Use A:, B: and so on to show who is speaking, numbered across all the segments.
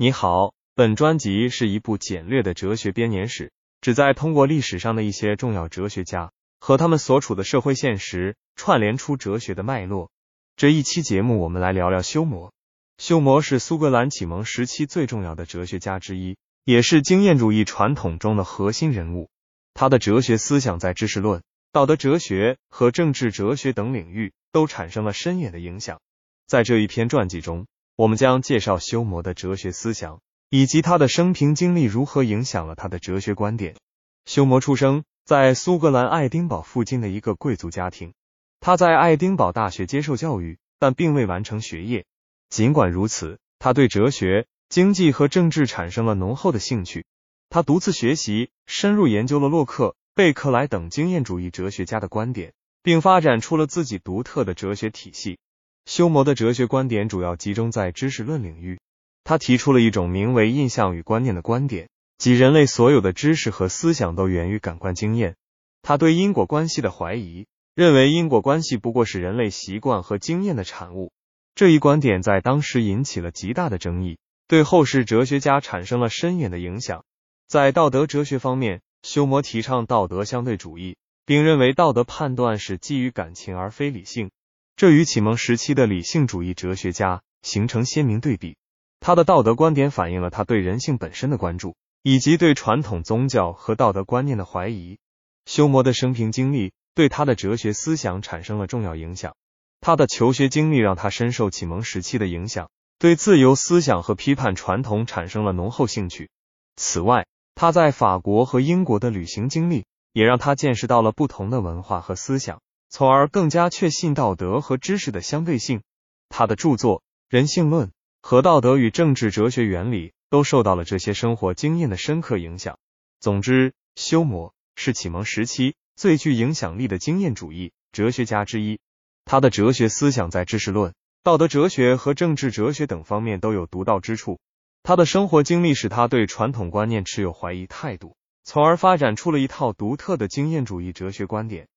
A: 你好，本专辑是一部简略的哲学编年史，旨在通过历史上的一些重要哲学家和他们所处的社会现实，串联出哲学的脉络。这一期节目，我们来聊聊休谟。休谟是苏格兰启蒙时期最重要的哲学家之一，也是经验主义传统中的核心人物。他的哲学思想在知识论、道德哲学和政治哲学等领域都产生了深远的影响。在这一篇传记中，我们将介绍休谟的哲学思想，以及他的生平经历如何影响了他的哲学观点。休谟出生在苏格兰爱丁堡附近的一个贵族家庭，他在爱丁堡大学接受教育，但并未完成学业。尽管如此，他对哲学、经济和政治产生了浓厚的兴趣。他独自学习，深入研究了洛克、贝克莱等经验主义哲学家的观点，并发展出了自己独特的哲学体系。休谟的哲学观点主要集中在知识论领域。他提出了一种名为印象与观念的观点，即人类所有的知识和思想都源于感官经验。他对因果关系的怀疑，认为因果关系不过是人类习惯和经验的产物。这一观点在当时引起了极大的争议，对后世哲学家产生了深远的影响。在道德哲学方面，休谟提倡道德相对主义，并认为道德判断是基于感情而非理性。这与启蒙时期的理性主义哲学家形成鲜明对比。他的道德观点反映了他对人性本身的关注，以及对传统宗教和道德观念的怀疑。休谟的生平经历对他的哲学思想产生了重要影响。他的求学经历让他深受启蒙时期的影响，对自由思想和批判传统产生了浓厚兴趣。此外，他在法国和英国的旅行经历也让他见识到了不同的文化和思想。从而更加确信道德和知识的相对性。他的著作《人性论》和《道德与政治哲学原理》都受到了这些生活经验的深刻影响。总之，休谟是启蒙时期最具影响力的经验主义哲学家之一。他的哲学思想在知识论、道德哲学和政治哲学等方面都有独到之处。他的生活经历使他对传统观念持有怀疑态度，从而发展出了一套独特的经验主义哲学观点。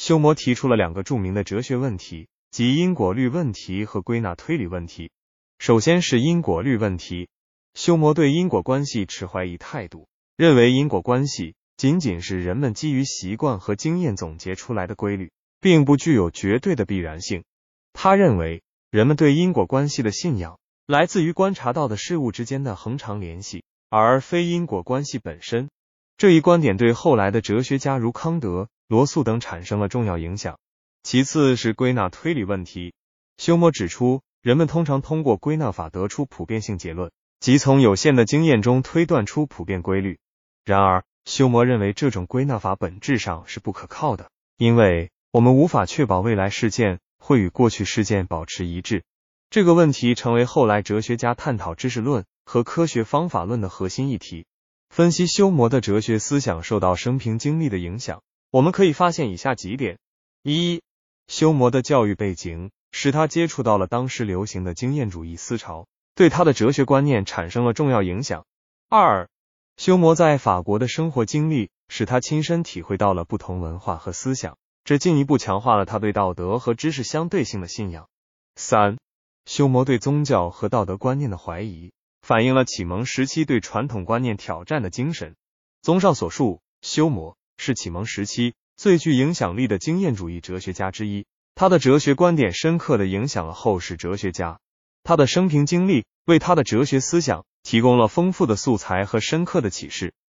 A: 休谟提出了两个著名的哲学问题，即因果律问题和归纳推理问题。首先是因果律问题，休谟对因果关系持怀疑态度，认为因果关系仅仅是人们基于习惯和经验总结出来的规律，并不具有绝对的必然性。他认为，人们对因果关系的信仰来自于观察到的事物之间的恒常联系，而非因果关系本身。这一观点对后来的哲学家如康德。罗素等产生了重要影响。其次是归纳推理问题。休谟指出，人们通常通过归纳法得出普遍性结论，即从有限的经验中推断出普遍规律。然而，休谟认为这种归纳法本质上是不可靠的，因为我们无法确保未来事件会与过去事件保持一致。这个问题成为后来哲学家探讨知识论和科学方法论的核心议题。分析休谟的哲学思想受到生平经历的影响。我们可以发现以下几点：一、休谟的教育背景使他接触到了当时流行的经验主义思潮，对他的哲学观念产生了重要影响；二、休谟在法国的生活经历使他亲身体会到了不同文化和思想，这进一步强化了他对道德和知识相对性的信仰；三、休谟对宗教和道德观念的怀疑，反映了启蒙时期对传统观念挑战的精神。综上所述，休谟。是启蒙时期最具影响力的经验主义哲学家之一，他的哲学观点深刻的影响了后世哲学家。他的生平经历为他的哲学思想提供了丰富的素材和深刻的启示。